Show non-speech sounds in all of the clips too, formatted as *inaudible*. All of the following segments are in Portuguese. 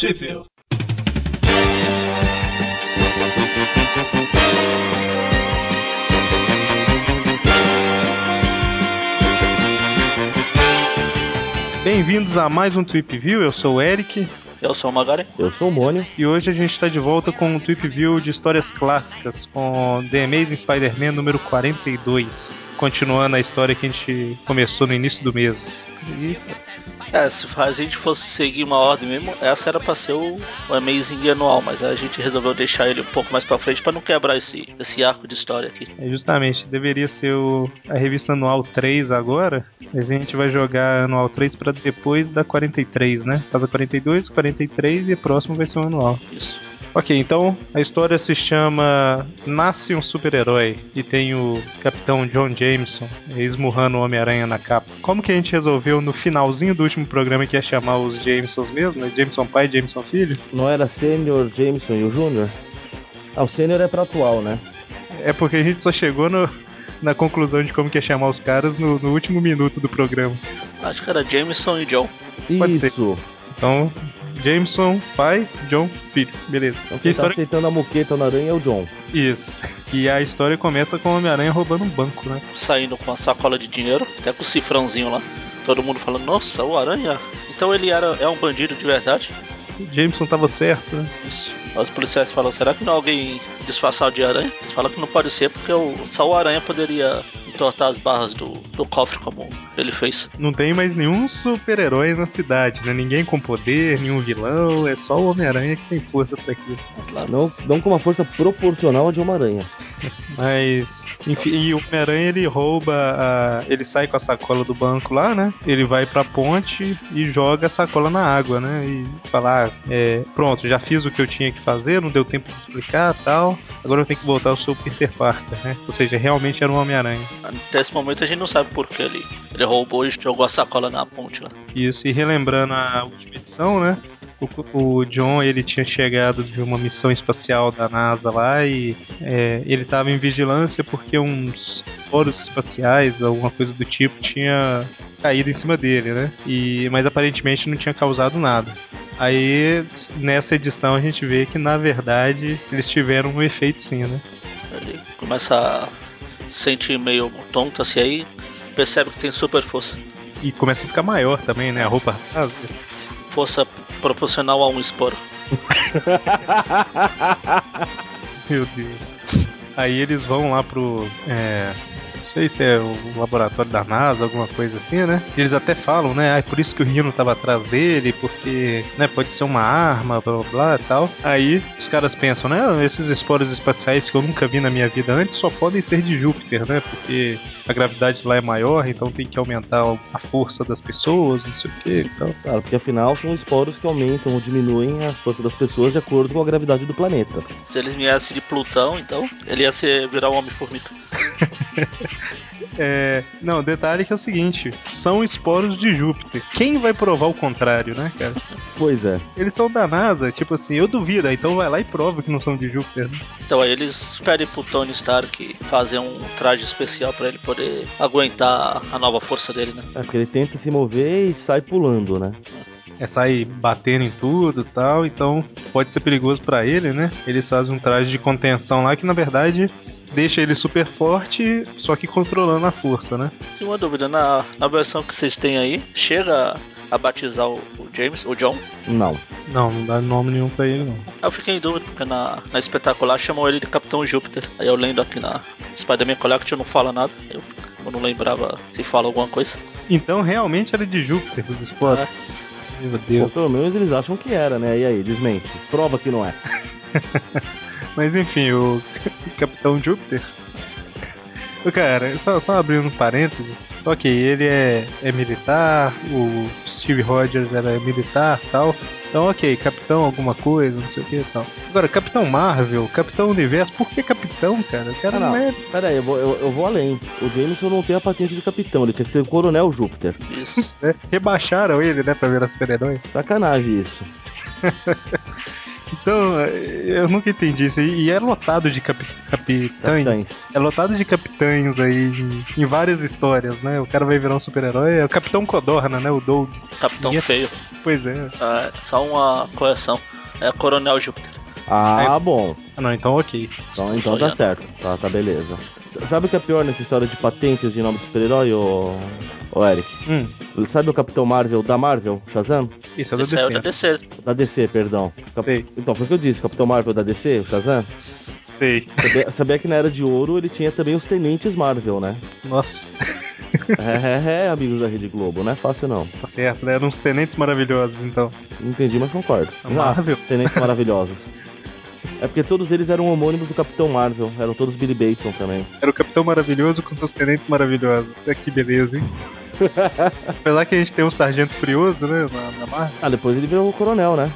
Tripville. Bem-vindos a mais um Trip View. Eu sou o Eric. Eu sou o Magari. Eu sou o Mônio. E hoje a gente está de volta com um Trip View de histórias clássicas com The Amazing Spider-Man número 42. Continuando a história que a gente começou no início do mês. É, se a gente fosse seguir uma ordem mesmo, essa era pra ser o, o Amazing anual, mas a gente resolveu deixar ele um pouco mais pra frente pra não quebrar esse, esse arco de história aqui. É justamente, deveria ser o, a revista anual 3 agora, mas a gente vai jogar anual 3 para depois da 43, né? Faz a 42, 43 e o próximo vai ser o anual. Isso. Ok, então a história se chama Nasce um Super-Herói e tem o Capitão John Jameson esmurrando o Homem-Aranha na capa. Como que a gente resolveu no finalzinho do último programa que ia chamar os Jamesons mesmo? né? Jameson pai e Jameson filho? Não era Sênior, Jameson e o Júnior? Ah, o Sênior é pra atual, né? É porque a gente só chegou no- na conclusão de como que ia chamar os caras no, no último minuto do programa. Acho que era Jameson e John. Pode ser. Isso. Então, Jameson, pai, John, filho. Beleza. Então Que quem tá história... aceitando a moqueta na aranha é o John. Isso. E a história começa com o Homem-Aranha roubando um banco, né? Saindo com a sacola de dinheiro, até com o cifrãozinho lá. Todo mundo falando, nossa, o Aranha. Então ele era, é um bandido de verdade? O Jameson tava certo, né? Isso. Os policiais falam, será que não é alguém disfarçado de aranha? Eles falam que não pode ser, porque o, só o aranha poderia entortar as barras do, do cofre como ele fez. Não tem mais nenhum super-herói na cidade, né? Ninguém com poder, nenhum vilão, é só o Homem-Aranha que tem força pra aquilo. Claro. Não, não com uma força proporcional a de Homem-Aranha. *laughs* Mas, enfim, e o Homem-Aranha ele rouba, a... ele sai com a sacola do banco lá, né? Ele vai pra ponte e joga a sacola na água, né? E fala, ah, é, pronto, já fiz o que eu tinha que fazer, não deu tempo de explicar tal. Agora eu tenho que voltar ao seu Peter Parker, né? Ou seja, realmente era um Homem-Aranha. Até esse momento a gente não sabe por que ele, ele roubou e jogou a sacola na ponte lá. Isso, e relembrando a última edição, né? O, o John ele tinha chegado de uma missão espacial da NASA lá e é, ele estava em vigilância porque uns foros espaciais, alguma coisa do tipo, tinha caído em cima dele, né? E, mas aparentemente não tinha causado nada. Aí nessa edição a gente vê que na verdade eles tiveram um efeito sim, né? Ele começa a se sentir meio tonto assim aí, percebe que tem super força. E começa a ficar maior também, né? A roupa rasga. Força proporcional a um esporo. *laughs* Meu Deus. Aí eles vão lá pro. É, sei se é o laboratório da NASA, alguma coisa assim, né? E eles até falam, né? Ah, é por isso que o Rino tava atrás dele, porque, né, pode ser uma arma, blá blá blá e tal. Aí os caras pensam, né? "Ah, Esses esporos espaciais que eu nunca vi na minha vida antes só podem ser de Júpiter, né? Porque a gravidade lá é maior, então tem que aumentar a força das pessoas, não sei o que e tal. Claro, porque afinal são esporos que aumentam ou diminuem a força das pessoas de acordo com a gravidade do planeta. Se eles viessem de Plutão, então, ele ia ser, virar um Homem-Formiga. *laughs* É, não, detalhe que é o seguinte: são esporos de Júpiter. Quem vai provar o contrário, né, cara? Pois é. Eles são da NASA, tipo assim, eu duvido, então vai lá e prova que não são de Júpiter. Né? Então aí eles pedem pro Tony Stark fazer um traje especial pra ele poder aguentar a nova força dele, né? É porque ele tenta se mover e sai pulando, né? É sair batendo em tudo e tal, então pode ser perigoso pra ele, né? Eles fazem um traje de contenção lá que na verdade deixa ele super forte, só que controlando a força, né? Sim, uma dúvida, na, na versão que vocês têm aí, chega a batizar o, o James, o John? Não. Não, não dá nome nenhum pra ele, não. Eu fiquei em dúvida, porque na, na espetacular chamam ele de Capitão Júpiter. Aí eu lendo aqui na Spider-Man Collection não fala nada. Eu, eu não lembrava se fala alguma coisa. Então realmente era de Júpiter os esporos. É. Meu Ou Deus. pelo menos eles acham que era, né? E aí, desmente. Prova que não é. *laughs* Mas enfim, o *laughs* Capitão Júpiter. O cara, só, só abrindo um parênteses. Ok, ele é, é militar, o Steve Rogers era militar tal. Então, ok, Capitão alguma coisa, não sei o que e tal. Agora, Capitão Marvel, Capitão Universo, por que Capitão, cara? O cara Ah, não, não. é. Pera aí, eu vou, eu, eu vou além. O Jameson não tem a patente de capitão, ele tinha que ser Coronel Júpiter. Isso. *laughs* né? Rebaixaram ele, né, pra virar super-herói. Sacanagem isso. *laughs* Então, eu nunca entendi isso. E é lotado de capi capitães. Capitães. É lotado de capitães aí em, várias histórias, né? O cara vai virar um super-herói. É o Capitão Codorna, né? O Doug. Capitão E é- Feio. Pois é. É, só uma correção. É Coronel Júpiter. Ah, bom. Ah, não, então ok. Então, então tá certo. Tá, tá beleza. S- Sabe o que é pior nessa história de patentes de nome de super-herói, ô... ô Eric? Hum, Sabe o Capitão Marvel da Marvel, Shazam? isso é do Esse aí é o da DC. DC. Da DC, perdão. Cap- Sei. Então, foi o que eu disse, Capitão Marvel da DC, o Shazam? Sei. Sabia, sabia que na Era de Ouro ele tinha também os Tenentes Marvel, né? Nossa, *laughs* É, é, é, amigos da Rede Globo, não é fácil não. tá certo, né? Eram uns tenentes maravilhosos, então. Entendi, mas concordo. Marvel? Ah, Tenentes Maravilhosos. *laughs* É porque todos eles eram homônimos do Capitão Marvel, eram todos Billy Bateson também. Era o Capitão Maravilhoso com seus tenentes maravilhosos. É que beleza, hein? *laughs* Apesar que a gente tem um Sargento Furioso, né? Na, na Marvel. Ah, depois ele virou o Coronel, né?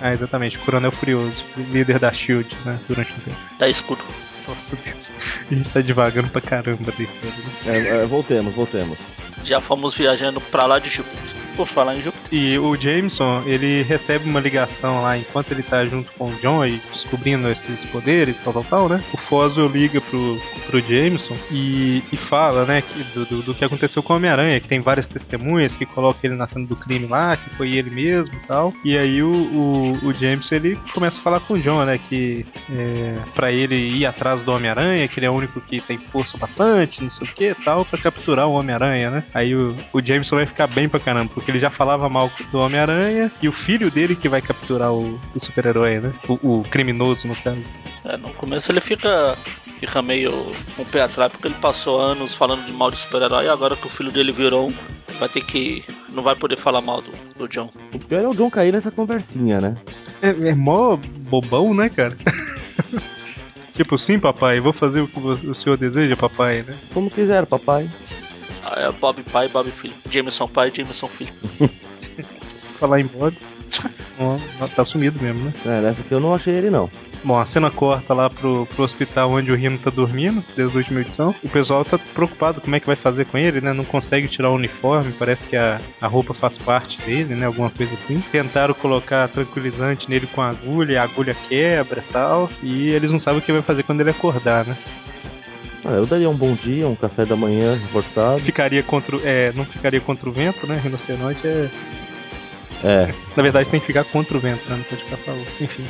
Ah, exatamente, o Coronel Furioso, líder da Shield, né? Durante um tempo. Da escudo. Nossa Deus. A gente tá devagando pra caramba história, né? É, é, voltemos, voltemos. Já fomos viajando pra lá de Júpiter. Por falar em Júpiter, E o Jameson, ele recebe uma ligação lá enquanto ele tá junto com o John e descobrindo esses poderes, tal, tal, tal, né? O Foswell liga pro, pro Jameson e, e fala, né, que, do, do, do que aconteceu com o Homem-Aranha, que tem várias testemunhas que colocam ele na cena do crime lá, que foi ele mesmo e tal. E aí o, o, o Jameson, ele começa a falar com o John, né, que é, pra ele ir atrás do Homem-Aranha, que ele é o único que tem força bastante, não sei o que tal, pra capturar o Homem-Aranha, né? Aí o, o Jameson vai ficar bem pra caramba, porque ele já falava mal do Homem-Aranha e o filho dele que vai capturar o, o super-herói, né? O, o criminoso, no caso. é, no começo ele fica, fica meio com o pé atrás, porque ele passou anos falando de mal de super-herói, e agora que o filho dele virou um, vai ter que. não vai poder falar mal do, do John. O pior é o John cair nessa conversinha, né? É, é mó bobão, né, cara? *laughs* tipo, sim, papai, vou fazer o que o senhor deseja, papai, né? Como quiser, papai. Ah, É Bob pai, Bob filho. Jameson pai, Jameson filho. *laughs* Falar em Bob. *laughs* Tá sumido mesmo, né? É, nessa aqui eu não achei ele, não. Bom, a cena corta lá pro, pro hospital onde o Rino tá dormindo, desde a última edição. O pessoal tá preocupado como é que vai fazer com ele, né? Não consegue tirar o uniforme, parece que a, a roupa faz parte dele, né? Alguma coisa assim. Tentaram colocar tranquilizante nele com a agulha, e a agulha quebra e tal. E eles não sabem o que vai fazer quando ele acordar, né? Ah, eu daria um bom dia, um café da manhã reforçado. Ficaria contra, o- é, não ficaria contra o vento, né? Rinoceronte é. É, Na verdade tem que ficar contra o vento, né? Não pode ficar a favor. Enfim.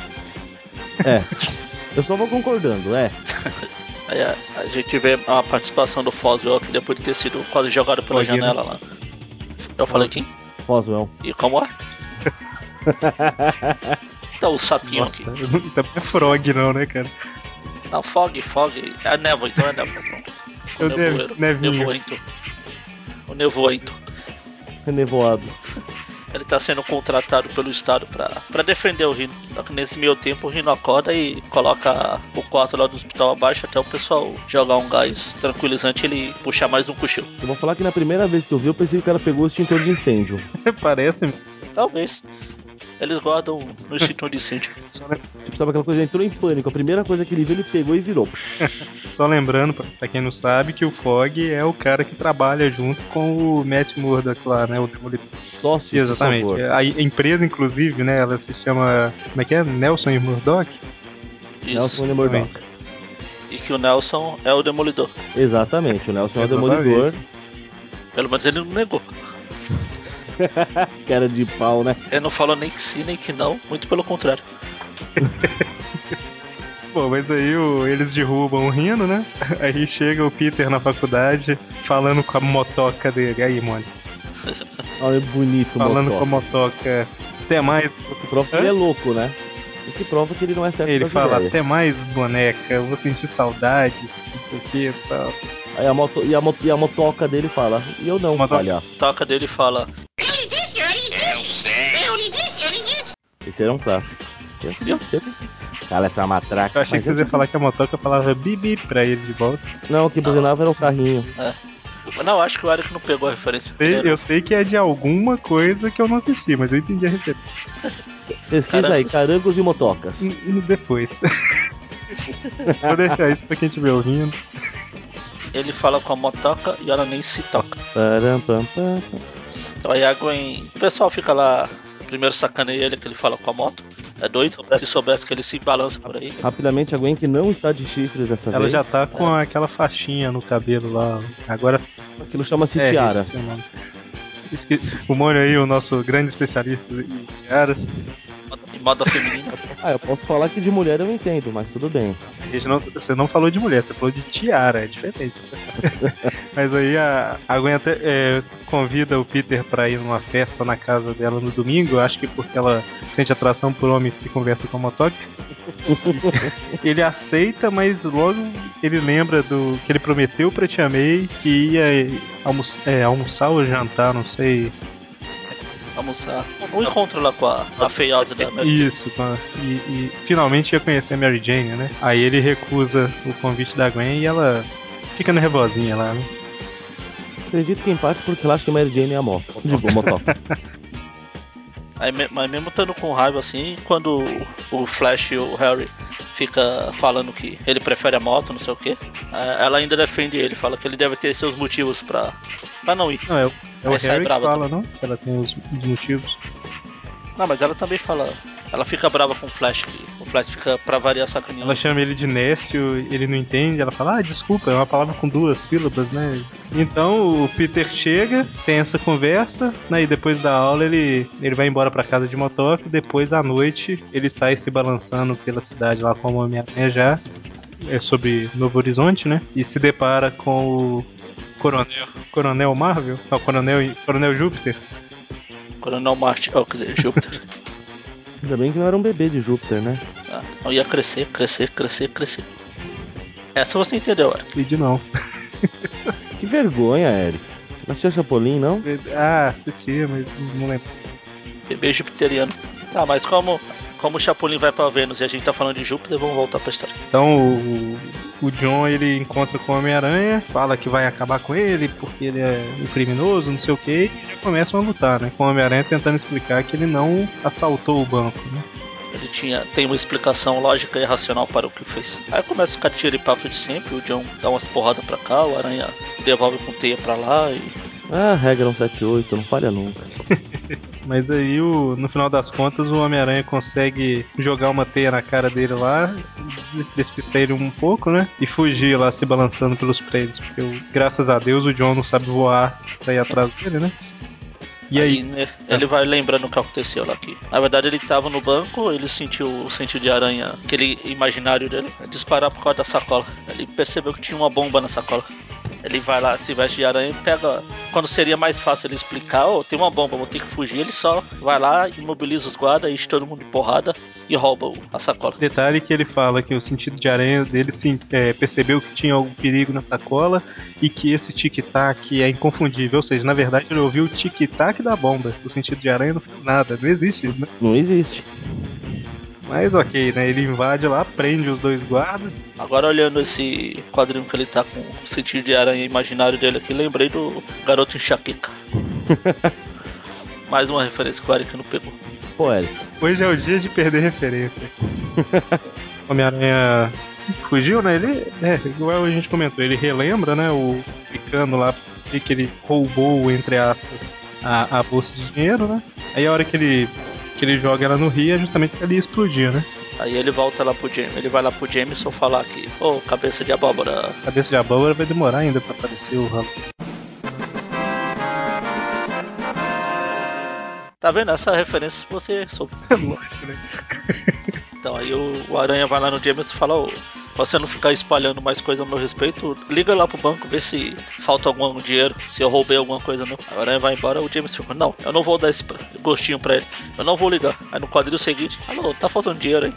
é. *laughs* Eu só vou concordando, é. Aí a, a gente vê a participação do Foswell aqui depois de ter sido quase jogado pela janela lá. Eu falei quem? Roswell. E como é? *laughs* Tá o sapinho Nossa, aqui. não é frog não, né, cara? Não, fog, fog. É névoa, então é névoa. Pronto. O Eu devo- nevoeiro. Nevoento. O nevoento. Renevoado. Ele tá sendo contratado pelo Estado pra, pra defender o Rino. Só que nesse meio tempo o Rino acorda e coloca o quarto lá do hospital abaixo até o pessoal jogar um gás tranquilizante e ele puxar mais um cochilo. Eu vou falar que na primeira vez que eu vi, eu pensei que o cara pegou o extintor de incêndio. *laughs* Parece. Talvez. Eles guardam no extintor de incêndio. *laughs* Só, le- Tipo, sabe aquela coisa, entrou em pânico. A primeira coisa que ele viu, ele pegou e virou. *laughs* só lembrando, pra, quem não sabe, que o Fog é o cara que trabalha junto com o Matt Murdock lá, né? O Demolidor. Sócio, Exatamente. por favor. A empresa, inclusive, né? Ela se chama. Como é que é? Nelson e Murdock? Isso. Nelson e Murdoch. E que o Nelson é o demolidor. Exatamente, o Nelson é o demolidor. Pelo menos ele não negou. *laughs* *laughs* Cara de pau, né? Ele não falou nem que sim, nem que não. Muito pelo contrário. *laughs* Bom, mas aí o- eles derrubam o Rino, né? *laughs* Aí chega o Peter na faculdade falando com a motoca dele. Aí, mano. Olha, bonito, Falando motoca. com a motoca. Até mais. Prova que ele é louco, né? O que prova que ele não é certo Ele fala, ideias. até mais boneca, eu vou sentir saudades, não sei o que e tal. Aí a moto, e, a moto, e a motoca dele fala, e eu não, Motoca. palhaço. Toca dele e fala: Eu lhe disse, eu lhe disse. Eu lhe disse, eu lhe Esse era um clássico. Eu te disse. Cala essa matraca. Eu achei que você ia falar que a motoca falava bibi pra ele de volta. Não, o que buzinava era o carrinho. Não, acho que o Eric não pegou a referência. Sei- eu sei que é de alguma coisa que eu não assisti, mas eu entendi a referência. Pesquisa aí, Carangos. carangos e motocas. N- n- Depois. *laughs* Vou deixar isso pra quem estiver ouvindo. Ele fala com a motoca e ela nem se toca. Param, pam, pam, pam. Então aí a Gwen. O pessoal fica lá. Primeiro sacaneia ele que ele fala com a moto. É doido? Se soubesse que ele se balança por aí. Rapidamente, a Gwen que não está de chifres dessa Ela vez. já tá com aquela faixinha no cabelo lá. Agora Aquilo chama-se é, tiara. O Mônio aí, o nosso grande especialista em tiaras. Em moda feminina. *laughs* Ah, eu posso falar que de mulher eu entendo, mas tudo bem. Não- você não falou de mulher, você falou de tiara, é diferente. *laughs* Mas aí a, a Gwen até é, convida o Peter pra ir numa festa na casa dela no domingo, acho que porque ela sente atração por homens que conversam com motoque. *laughs* ele aceita, mas logo ele lembra do que ele prometeu pra Tia May que ia almo é, almoçar ou jantar, não sei. Almoçar. Um encontro lá com a, a feiosa da Mary. Isso, e, e finalmente ia conhecer a Mary Jane, né? Aí ele recusa o convite da Gwen e ela fica nervosinha lá, né? Acredito que em parte porque ela acha que Mary Jane é a moto. Digo, motoca. Aí, mas mesmo estando com raiva assim, quando o Flash e o Harry fica falando que ele prefere a moto, não sei o que, ela ainda defende ele, fala que ele deve ter seus motivos pra, pra não ir. Não, é, o- é o Harry que fala, não? Que ela tem os, os motivos. Não, mas ela também fala. Ela fica brava com o Flash, o Flash fica pra variar sacaneando. Ela chama ele de Nécio, ele não entende, ela fala, ah, desculpa, é uma palavra com duas sílabas, né? Então o Peter chega, tem essa conversa, né? E depois da aula ele, ele vai embora pra casa de motoque, depois à noite ele sai se balançando pela cidade lá como Homem-Aranha já, é sobre Novo Horizonte, né? E se depara com o Coronel, Coronel Marvel, não, Coronel, Coronel Júpiter. Coronel Marte, oh, quer dizer, Júpiter. Ainda bem que não era um bebê de Júpiter, né? Ah, não ia crescer, crescer, crescer, crescer. Essa você entendeu, Eric. Entendi não. *laughs* Que vergonha, Eric. Não tinha Chapolin, não? Ah, assistia, mas não lembro. Bebê jupiteriano. Tá, mas como, como o Chapolin vai pra Vênus e a gente tá falando de Júpiter, vamos voltar pra história. Então o, o John ele encontra com o Homem-Aranha, fala que vai acabar com ele porque ele é um criminoso, não sei o que, e já começam a lutar, né? Com o Homem-Aranha tentando explicar que ele não assaltou o banco, né? Ele tinha, tem uma explicação lógica e racional para o que fez. Aí começa a ficar tiro e papo de sempre, o John dá umas porradas pra cá, o Aranha devolve com teia pra lá e. Ah, regra 178, não falha nunca. *laughs* Mas aí o, no final das contas o Homem-Aranha consegue jogar uma teia na cara dele lá, des- despistar ele um pouco, né? E fugir lá se balançando pelos prédios, porque graças a Deus o John não sabe voar pra ir atrás dele, né? E aí, né, ele vai lembrando o que aconteceu lá aqui. Na verdade, ele tava no banco, ele sentiu o sentido de aranha, aquele imaginário dele, disparar por causa da sacola. Ele percebeu que tinha uma bomba na sacola. Ele vai lá, se veste de aranha e pega. Quando seria mais fácil ele explicar, oh, tem uma bomba, vou ter que fugir, ele só vai lá, imobiliza os guardas, enche todo mundo de porrada e rouba o- a sacola. Detalhe que ele fala que o sentido de aranha dele sim, é, percebeu que tinha algum perigo na sacola e que esse tic-tac é inconfundível. Ou seja, na verdade ele ouviu o tic-tac da bomba. O sentido de aranha não fez nada, não existe isso, né? Não existe. Mas ok, né? Ele invade lá, prende os dois guardas. Agora olhando esse quadrinho que ele tá com o sentido de aranha imaginário dele aqui, lembrei do garoto enxaqueca. *laughs* Mais uma referência que o Eric não pegou. Pô, Eric, Hoje é o dia de perder referência. *laughs* Homem-Aranha fugiu, né? Ele, é, igual a gente comentou, ele relembra, né? O ficando lá e que ele roubou, entre aspas, a, a bolsa de dinheiro, né? Aí a hora que ele, que ele joga ela no rio é justamente que ali explodir, né? Aí ele volta lá pro James, ele vai lá pro Jameson falar que, ô, cabeça de abóbora, Cabeça de abóbora vai demorar ainda pra aparecer o ramo. Tá vendo? Essa referência você soube. *laughs* Lógico, né? Então aí o, o Aranha vai lá no James e fala, ô, pra você não ficar espalhando mais coisa a meu respeito, liga lá pro banco, vê se falta algum dinheiro, se eu roubei alguma coisa não. O Aranha vai embora, o James fica, não, eu não vou dar esse gostinho pra ele, eu não vou ligar. Aí no quadril seguinte, alô, tá faltando dinheiro aí.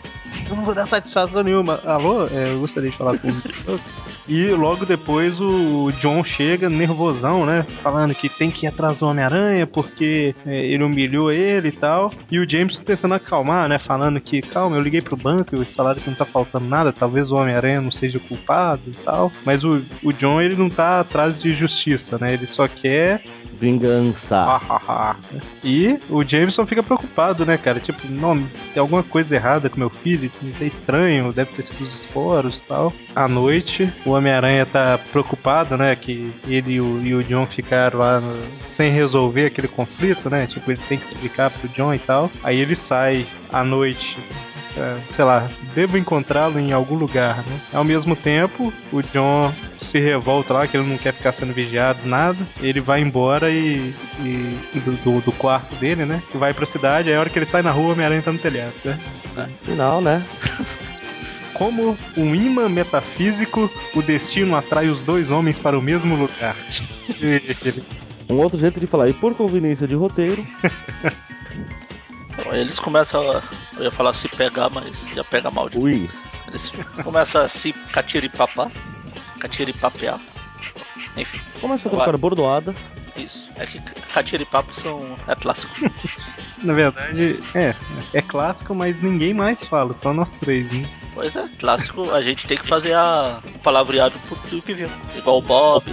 *laughs* *laughs* Eu não vou dar satisfação nenhuma. Alô, é, eu gostaria de falar com o E logo depois o John chega nervosão, né? Falando que tem que ir atrás do Homem-Aranha porque é, ele humilhou ele e tal. E o James tentando acalmar, né? Falando que, calma, eu liguei pro banco e eles falaram que não tá faltando nada. Talvez o Homem-Aranha não seja o culpado e tal. Mas o, o John, ele não tá atrás de justiça, né? Ele só quer Vingança. e o Jameson fica preocupado, né, cara? Tipo, não, tem alguma coisa errada com meu filho, isso é estranho, deve ter sido os esporos e tal. À noite, o Homem-Aranha tá preocupado, né, que ele e o, e o John ficaram lá no- sem resolver aquele conflito, né? Tipo, ele tem que explicar pro John e tal. Aí ele sai à noite é, sei lá, devo encontrá-lo em algum lugar, né? Ao mesmo tempo, o John se revolta lá, que ele não quer ficar sendo vigiado, nada. Ele vai embora e, e- do, do- quarto dele, né? E vai pra cidade, aí a hora que ele sai na rua, o Homem-Aranha tá no telhado, né? Final, né? *laughs* Como um imã metafísico, o destino atrai os dois homens para o mesmo lugar. *laughs* Um outro jeito de falar, e por conveniência de roteiro, eles começam a. Eu ia falar se pegar, mas já pega mal de ui. Eles começam a se catiripapar. Catiripapear. Enfim, Começou a trocar bordoadas. isso. É que catiripapo são. é clássico. *laughs* na verdade, é, é clássico, mas ninguém mais fala, só nós três, né? Pois é, clássico a gente tem que fazer a, palavreado pro do que viu. Igual o Bob,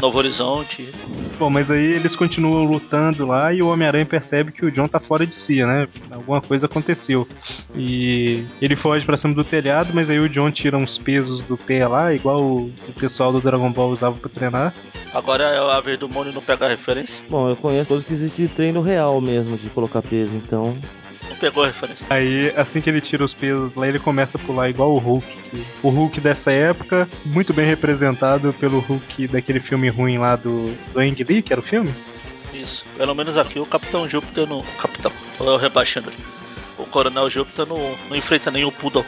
Novo Horizonte. Bom, mas aí eles continuam lutando lá e o Homem-Aranha percebe que o John tá fora de si, né? Alguma coisa aconteceu. E ele foge pra cima do telhado, mas aí o John tira uns pesos do pé lá, igual o, o pessoal do Dragon Ball usava pra treinar. Agora é a vez do Mônio não pegar referência. Bom, eu conheço coisas que existe de treino real mesmo, de colocar peso, então. Pegou a referência. Aí, assim que ele tira os pesos lá, ele começa a pular igual o Hulk. o Hulk dessa época, muito bem representado pelo Hulk daquele filme ruim lá do, do Ang Lee, que era o filme. Isso. Pelo menos aqui o Capitão Júpiter no. Capitão, eu rebaixando ele. O Coronel Júpiter não, não enfrenta nenhum Poodle.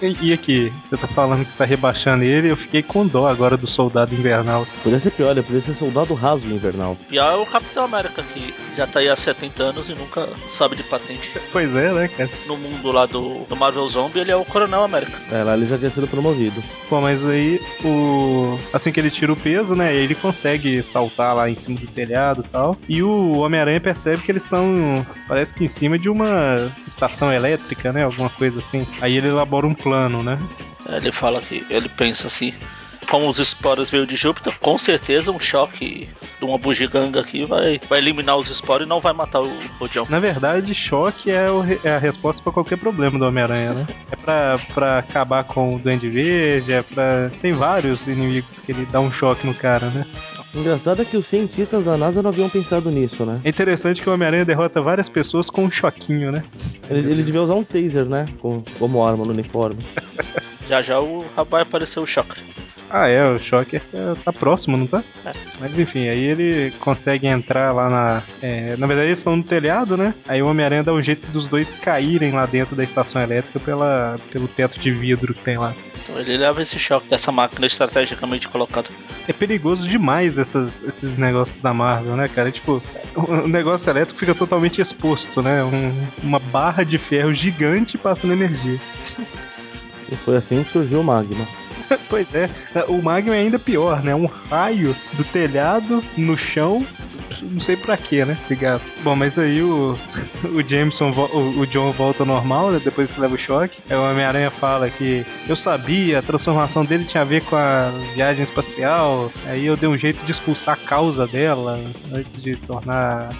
E, aqui, você tá falando que tá rebaixando ele, eu fiquei com dó agora do Soldado Invernal. Podia ser pior, ele podia ser soldado raso invernal. E é o Capitão América que já tá aí há 70 anos e nunca sabe de patente. Pois é, né, cara? No mundo lá do, do Marvel Zombie, ele é o Coronel América. É, lá ele já tinha sido promovido. Bom, mas aí o. Assim que ele tira o peso, né? Ele consegue saltar lá em cima do telhado e tal. E o Homem-Aranha percebe que eles estão. Parece que em cima de uma estação elétrica, né? Alguma coisa assim. Aí ele elabora um plano, né? Ele fala que ele pensa assim. Como os esporos veio de Júpiter, com certeza um choque de uma bugiganga aqui vai, vai eliminar os esporos e não vai matar o Rodião. Na verdade, choque é, o é a resposta pra qualquer problema do Homem-Aranha, né? É pra, pra acabar com o Duende Verde, é pra. Tem vários inimigos que ele dá um choque no cara, né? Engraçado é que os cientistas da NASA não haviam pensado nisso, né? É interessante que o Homem-Aranha derrota várias pessoas com um choquinho, né? Ele, ele devia usar um taser, né? Com, como arma no uniforme. *laughs* Já já o, vai aparecer o Chakra. Ah, é, o Shocker tá, tá próximo, não tá? É. Mas enfim, aí ele consegue entrar lá na. é, na verdade, eles estão no telhado, né? Aí o Homem-Aranha dá um jeito dos dois caírem lá dentro da estação elétrica pela, pelo teto de vidro que tem lá. Então ele leva esse choque dessa máquina estrategicamente colocada. É perigoso demais essas- esses negócios da Marvel, né, cara? Tipo, o negócio elétrico fica totalmente exposto, né? Um- uma barra de ferro gigante passando energia. E foi assim que surgiu o Magma. *laughs* pois é, o Magma é ainda pior, né? Um raio do telhado no chão, não sei pra quê, né? Ligado. Bom, mas aí o, *laughs* o Jameson, vo- o, o John volta ao normal, né? Depois que leva o choque. Aí o Homem-Aranha fala que eu sabia, a transformação dele tinha a ver com a viagem espacial. Aí eu dei um jeito de expulsar a causa dela antes de tornar.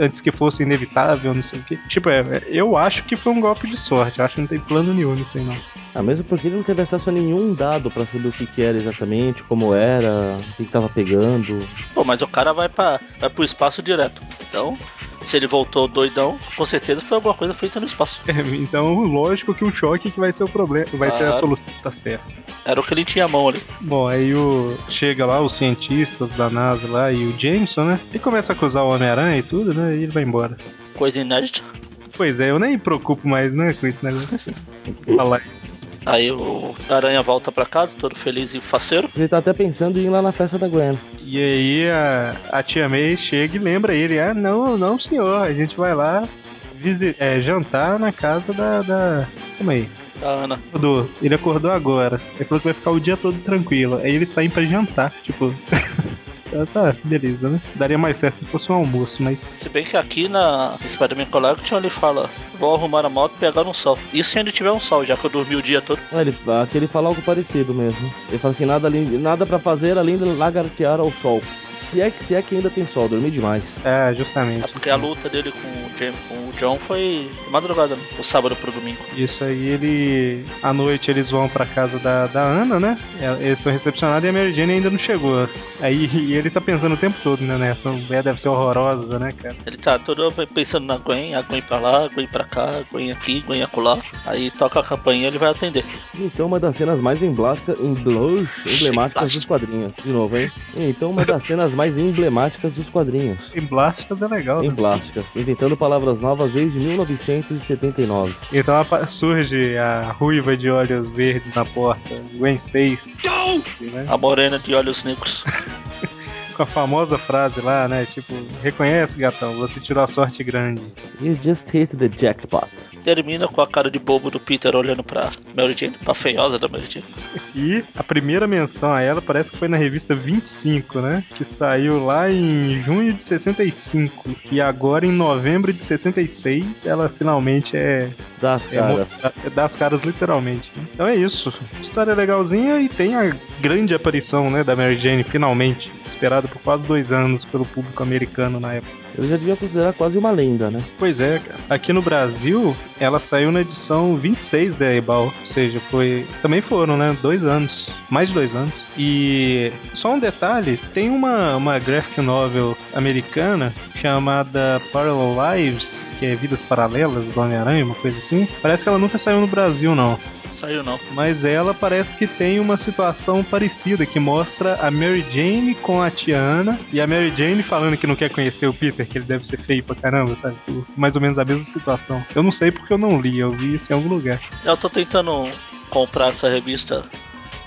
antes que fosse inevitável, não sei o que. Tipo, é, eu acho que foi um golpe de sorte. Eu acho que não tem plano nenhum nisso aí, não. Ah, mesmo porque ele não teve acesso a nenhum dado pra saber o que, que era exatamente, como era, o que, que tava pegando. Pô, mas o cara vai, pra, vai pro espaço direto. Então, se ele voltou doidão, com certeza foi alguma coisa feita no espaço. É, então, lógico que um choque que vai ser o problema, vai ser a Claro. solução, tá certo. Era o que ele tinha à mão ali. Bom, aí o chega lá os cientistas da NASA lá e o Jameson, né? E começa a acusar o Homem-Aranha e tudo, né? E ele vai embora. Coisa inédita. Pois é, eu nem me preocupo mais, né, com esse negócio. *laughs* Falar. Aí o Aranha volta pra casa, todo feliz e faceiro. Ele tá até pensando em ir lá na festa da Gwen. E aí a, a tia May chega e lembra ele, ah, não, não senhor, a gente vai lá visi- é, jantar na casa da. da... Calma aí. Da Ana. Acordou. Ele acordou agora. Ele falou que vai ficar o dia todo tranquilo. Aí eles saem pra jantar. Tipo. *laughs* Ah, tá, beleza, né? Daria mais certo se fosse um almoço, mas. Se bem que aqui na Spider-Man Collection ele fala: Vou arrumar a moto e pegar um sol. Isso se ainda tiver um sol, já que eu dormi o dia todo. Ah, ele, aqui ele fala algo parecido mesmo. Ele fala assim, nada, além, nada pra fazer além de lagartear ao sol. Se é, que, se é que ainda tem sol, dormi demais. É, justamente. É porque a luta dele com o, Jam- com o John foi de madrugada, né? O sábado pro domingo. Isso aí, ele. À noite eles vão pra casa da, da Ana, né? É, Eles são recepcionados e a Mary Jane ainda não chegou. Aí *laughs* e ele tá pensando o tempo todo, né? Nessa mulher deve ser horrorosa, né, cara? Ele tá todo pensando na Gwen, a Gwen pra lá, a Gwen pra cá, a Gwen aqui, a Gwen acolá. Aí toca a campainha e ele vai atender. Então, uma das cenas mais emblemáticas, emblemáticas dos quadrinhos. De novo, hein? Então, uma das cenas *laughs* mais emblemáticas dos quadrinhos. Em Blásticas é legal. né? Emblásticas, inventando palavras novas desde 1979. Então surge a ruiva de olhos verdes na porta, Gwen Stacy. Né? A morena de olhos negros. *laughs* Com a famosa frase lá, né? Tipo, reconhece, gatão, você tirou a sorte grande. You just hit the jackpot. Termina com a cara de bobo do Peter olhando pra Mary Jane, pra feiosa da Mary Jane. E a primeira menção a ela parece que foi na revista 25, né? Que saiu lá em junho de 65. E agora em novembro de 66 ela finalmente é. Das é caras. mo- é das caras literalmente. Então é isso. História legalzinha e tem a grande aparição, né? Da Mary Jane finalmente. Esperada por quase dois anos pelo público americano na época. Eu já devia considerar quase uma lenda, né? Pois é, cara. Aqui no Brasil, ela saiu na edição 26 da Ebal. Ou seja, foi. Também foram, né? Dois anos. Mais de dois anos. E só um detalhe: tem uma, uma graphic novel americana chamada Parallel Lives, que é Vidas Paralelas do Homem-Aranha, uma coisa assim. Parece que ela nunca saiu no Brasil, não. Saiu não. Mas ela parece que tem uma situação parecida, que mostra a Mary Jane com a Tiana e a Mary Jane falando que não quer conhecer o Peter, que ele deve ser feio pra caramba, sabe? Tipo, Mais ou menos a mesma situação. Eu não sei porque eu não li, eu vi isso em algum lugar. Eu tô tentando comprar essa revista,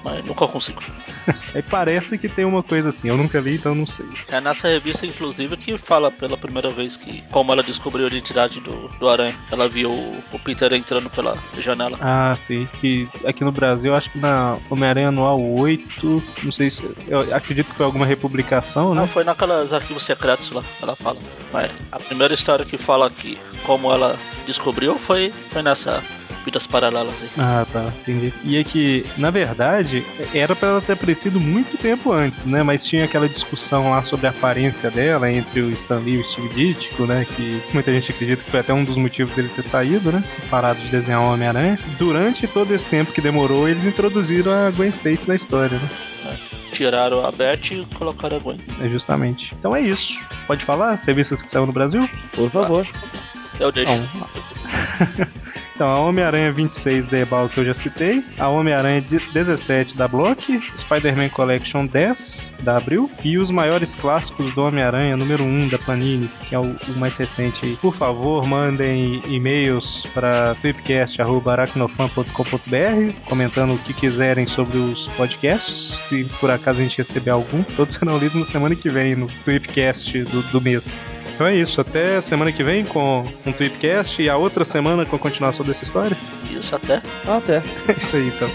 mas nunca consigo. *laughs* Aí parece que tem uma coisa assim, eu nunca li, então não sei. É nessa revista, inclusive, que fala pela primeira vez que como ela descobriu a identidade do, do Aranha. Ela viu o, o Peter entrando pela janela. Ah, sim, que aqui no Brasil, acho que na Homem-Aranha Anual 8, não sei se. Eu acredito que foi alguma republicação, Não, né? foi naquelas arquivos secretos lá, ela fala. Mas a primeira história que fala que como ela descobriu foi, foi nessa Vidas Paralelas aí. Ah, tá, entendi. E é que, na verdade, era pra ela ter aparecido muito tempo antes, né? Mas tinha aquela discussão lá sobre a aparência dela entre o Stan Lee e o Steve Ditko, né? Que muita gente acredita que foi até um dos motivos dele ter saído, né? Parado de desenhar o Homem-Aranha. Durante todo esse tempo que demorou, eles introduziram a Gwen Stacy na história, né? Tiraram a Beth e colocaram a Gwen. É justamente. Então é isso. Pode falar? Serviços que saiu no Brasil? Por favor. Eu deixo. Então, *laughs* então a Homem-Aranha 26 da Ebal que eu já citei, a Homem-Aranha de- 17 da Block, Spider-Man Collection 10 da Abril e os maiores clássicos do Homem-Aranha número 1 da Panini, que é o, o mais recente aí. Por favor, mandem e-mails para tweepcast.aracnofan.com.br comentando o que quiserem sobre os podcasts, se por acaso a gente receber algum. *laughs* Todos serão lidos na semana que vem no Tweepcast do, do mês. Então é isso, até semana que vem com um Tweepcast e a outra semana com a continuação dessa história. Isso até. Até. É *laughs* isso aí então.